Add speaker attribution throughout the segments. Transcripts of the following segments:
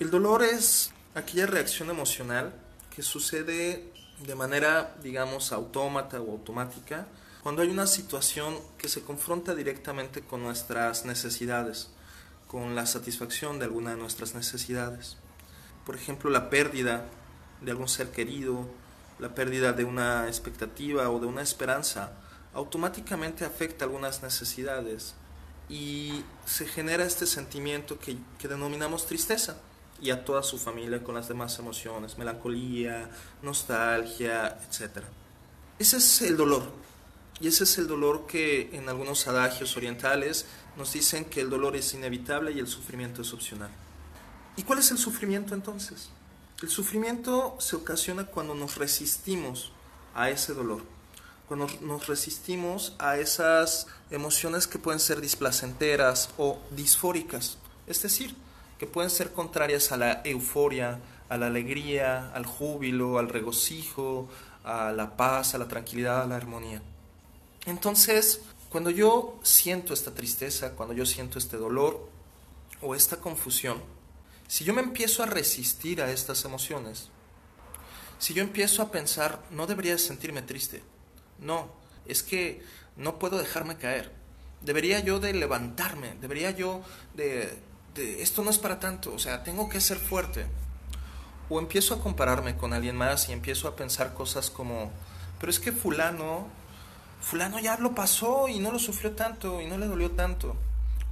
Speaker 1: El dolor es aquella reacción emocional que sucede de manera, digamos, autómata o automática cuando hay una situación que se confronta directamente con nuestras necesidades, con la satisfacción de alguna de nuestras necesidades. Por ejemplo, la pérdida de algún ser querido, la pérdida de una expectativa o de una esperanza, automáticamente afecta algunas necesidades y se genera este sentimiento que, que denominamos tristeza y a toda su familia con las demás emociones, melancolía, nostalgia, etc. Ese es el dolor. Y ese es el dolor que en algunos adagios orientales nos dicen que el dolor es inevitable y el sufrimiento es opcional. ¿Y cuál es el sufrimiento entonces? El sufrimiento se ocasiona cuando nos resistimos a ese dolor, cuando nos resistimos a esas emociones que pueden ser displacenteras o disfóricas, es decir, que pueden ser contrarias a la euforia, a la alegría, al júbilo, al regocijo, a la paz, a la tranquilidad, a la armonía. Entonces, cuando yo siento esta tristeza, cuando yo siento este dolor o esta confusión, si yo me empiezo a resistir a estas emociones, si yo empiezo a pensar, no debería sentirme triste, no, es que no puedo dejarme caer, debería yo de levantarme, debería yo de esto no es para tanto, o sea, tengo que ser fuerte. O empiezo a compararme con alguien más y empiezo a pensar cosas como, pero es que fulano, fulano ya lo pasó y no lo sufrió tanto y no le dolió tanto.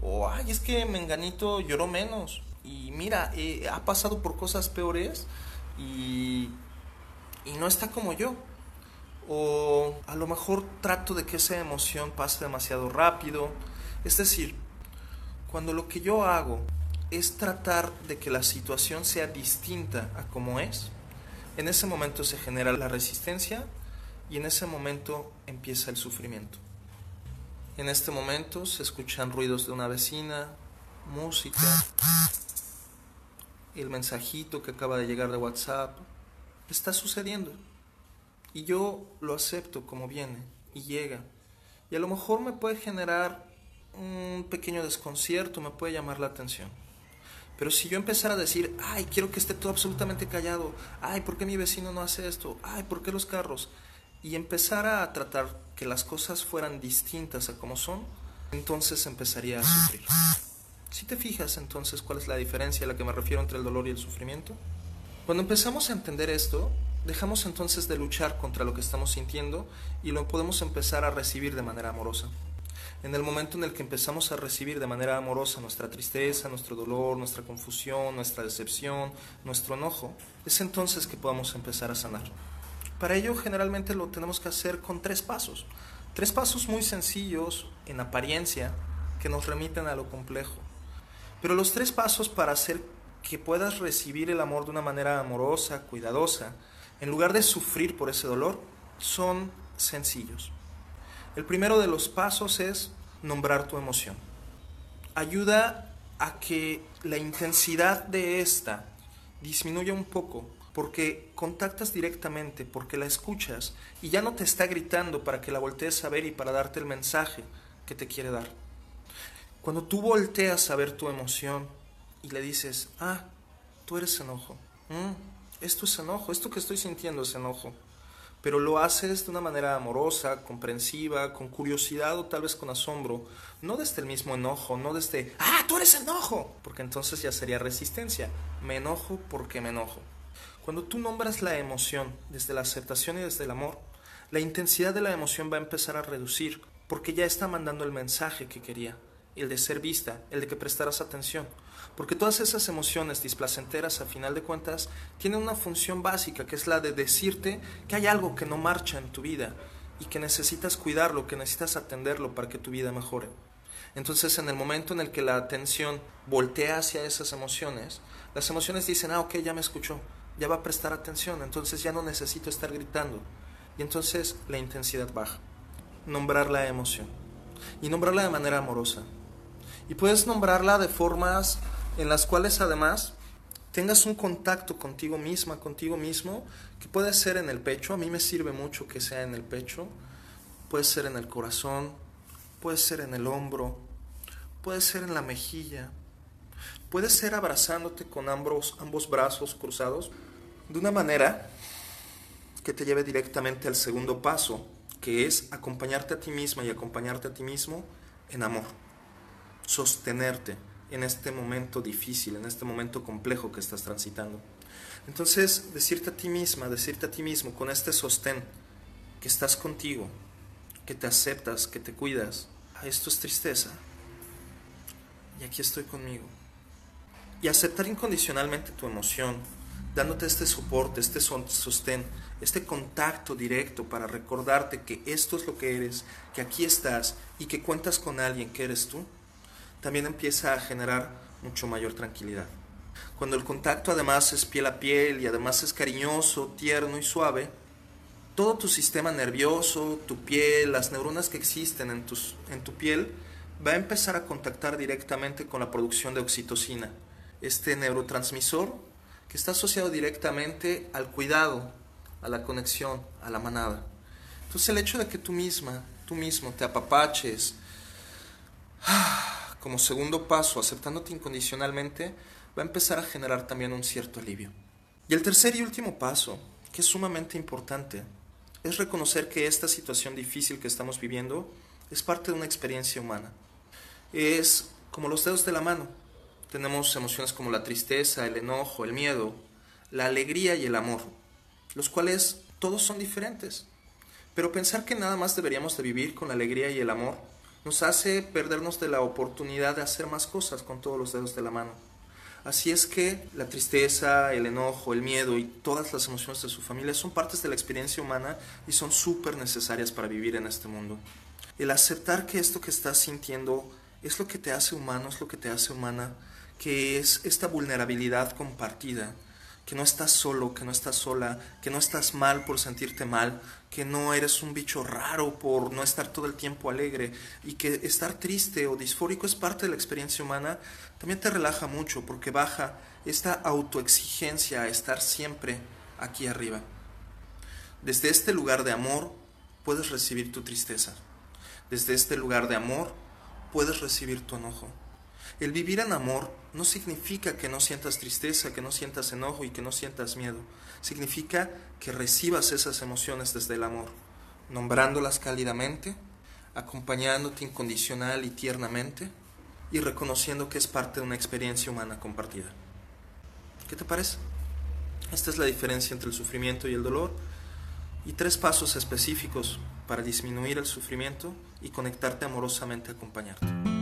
Speaker 1: O, ay, es que Menganito lloró menos. Y mira, eh, ha pasado por cosas peores y, y no está como yo. O a lo mejor trato de que esa emoción pase demasiado rápido. Es decir, cuando lo que yo hago es tratar de que la situación sea distinta a como es, en ese momento se genera la resistencia y en ese momento empieza el sufrimiento. En este momento se escuchan ruidos de una vecina, música, el mensajito que acaba de llegar de WhatsApp. Está sucediendo. Y yo lo acepto como viene y llega. Y a lo mejor me puede generar un pequeño desconcierto me puede llamar la atención. Pero si yo empezara a decir, ay, quiero que esté todo absolutamente callado, ay, ¿por qué mi vecino no hace esto? Ay, ¿por qué los carros? Y empezara a tratar que las cosas fueran distintas a como son, entonces empezaría a sufrir. Si te fijas entonces cuál es la diferencia a la que me refiero entre el dolor y el sufrimiento, cuando empezamos a entender esto, dejamos entonces de luchar contra lo que estamos sintiendo y lo podemos empezar a recibir de manera amorosa. En el momento en el que empezamos a recibir de manera amorosa nuestra tristeza, nuestro dolor, nuestra confusión, nuestra decepción, nuestro enojo, es entonces que podamos empezar a sanar. Para ello generalmente lo tenemos que hacer con tres pasos. Tres pasos muy sencillos en apariencia que nos remiten a lo complejo. Pero los tres pasos para hacer que puedas recibir el amor de una manera amorosa, cuidadosa, en lugar de sufrir por ese dolor, son sencillos. El primero de los pasos es nombrar tu emoción. Ayuda a que la intensidad de esta disminuya un poco porque contactas directamente, porque la escuchas y ya no te está gritando para que la voltees a ver y para darte el mensaje que te quiere dar. Cuando tú volteas a ver tu emoción y le dices, ah, tú eres enojo, mm, esto es enojo, esto que estoy sintiendo es enojo, pero lo haces de una manera amorosa, comprensiva, con curiosidad o tal vez con asombro, no desde el mismo enojo, no desde, ah, tú eres enojo, porque entonces ya sería resistencia, me enojo porque me enojo. Cuando tú nombras la emoción desde la aceptación y desde el amor, la intensidad de la emoción va a empezar a reducir, porque ya está mandando el mensaje que quería, el de ser vista, el de que prestaras atención. Porque todas esas emociones displacenteras, a final de cuentas, tienen una función básica, que es la de decirte que hay algo que no marcha en tu vida y que necesitas cuidarlo, que necesitas atenderlo para que tu vida mejore. Entonces, en el momento en el que la atención voltea hacia esas emociones, las emociones dicen, ah, ok, ya me escuchó, ya va a prestar atención, entonces ya no necesito estar gritando. Y entonces la intensidad baja. Nombrar la emoción. Y nombrarla de manera amorosa. Y puedes nombrarla de formas en las cuales además tengas un contacto contigo misma, contigo mismo, que puede ser en el pecho, a mí me sirve mucho que sea en el pecho, puede ser en el corazón, puede ser en el hombro, puede ser en la mejilla, puede ser abrazándote con ambos, ambos brazos cruzados de una manera que te lleve directamente al segundo paso, que es acompañarte a ti misma y acompañarte a ti mismo en amor. Sostenerte en este momento difícil, en este momento complejo que estás transitando. Entonces, decirte a ti misma, decirte a ti mismo con este sostén, que estás contigo, que te aceptas, que te cuidas. Ah, esto es tristeza. Y aquí estoy conmigo. Y aceptar incondicionalmente tu emoción, dándote este soporte, este sostén, este contacto directo para recordarte que esto es lo que eres, que aquí estás y que cuentas con alguien que eres tú, también empieza a generar mucho mayor tranquilidad. Cuando el contacto además es piel a piel y además es cariñoso, tierno y suave, todo tu sistema nervioso, tu piel, las neuronas que existen en, tus, en tu piel, va a empezar a contactar directamente con la producción de oxitocina, este neurotransmisor que está asociado directamente al cuidado, a la conexión, a la manada. Entonces el hecho de que tú misma, tú mismo te apapaches, como segundo paso, aceptándote incondicionalmente, va a empezar a generar también un cierto alivio. Y el tercer y último paso, que es sumamente importante, es reconocer que esta situación difícil que estamos viviendo es parte de una experiencia humana. Es como los dedos de la mano. Tenemos emociones como la tristeza, el enojo, el miedo, la alegría y el amor, los cuales todos son diferentes. Pero pensar que nada más deberíamos de vivir con la alegría y el amor nos hace perdernos de la oportunidad de hacer más cosas con todos los dedos de la mano. Así es que la tristeza, el enojo, el miedo y todas las emociones de su familia son partes de la experiencia humana y son súper necesarias para vivir en este mundo. El aceptar que esto que estás sintiendo es lo que te hace humano, es lo que te hace humana, que es esta vulnerabilidad compartida, que no estás solo, que no estás sola, que no estás mal por sentirte mal, que no eres un bicho raro por no estar todo el tiempo alegre y que estar triste o disfórico es parte de la experiencia humana, también te relaja mucho porque baja esta autoexigencia a estar siempre aquí arriba. Desde este lugar de amor puedes recibir tu tristeza. Desde este lugar de amor puedes recibir tu enojo. El vivir en amor no significa que no sientas tristeza, que no sientas enojo y que no sientas miedo. Significa que recibas esas emociones desde el amor, nombrándolas cálidamente, acompañándote incondicional y tiernamente y reconociendo que es parte de una experiencia humana compartida. ¿Qué te parece? Esta es la diferencia entre el sufrimiento y el dolor y tres pasos específicos para disminuir el sufrimiento y conectarte amorosamente a acompañarte.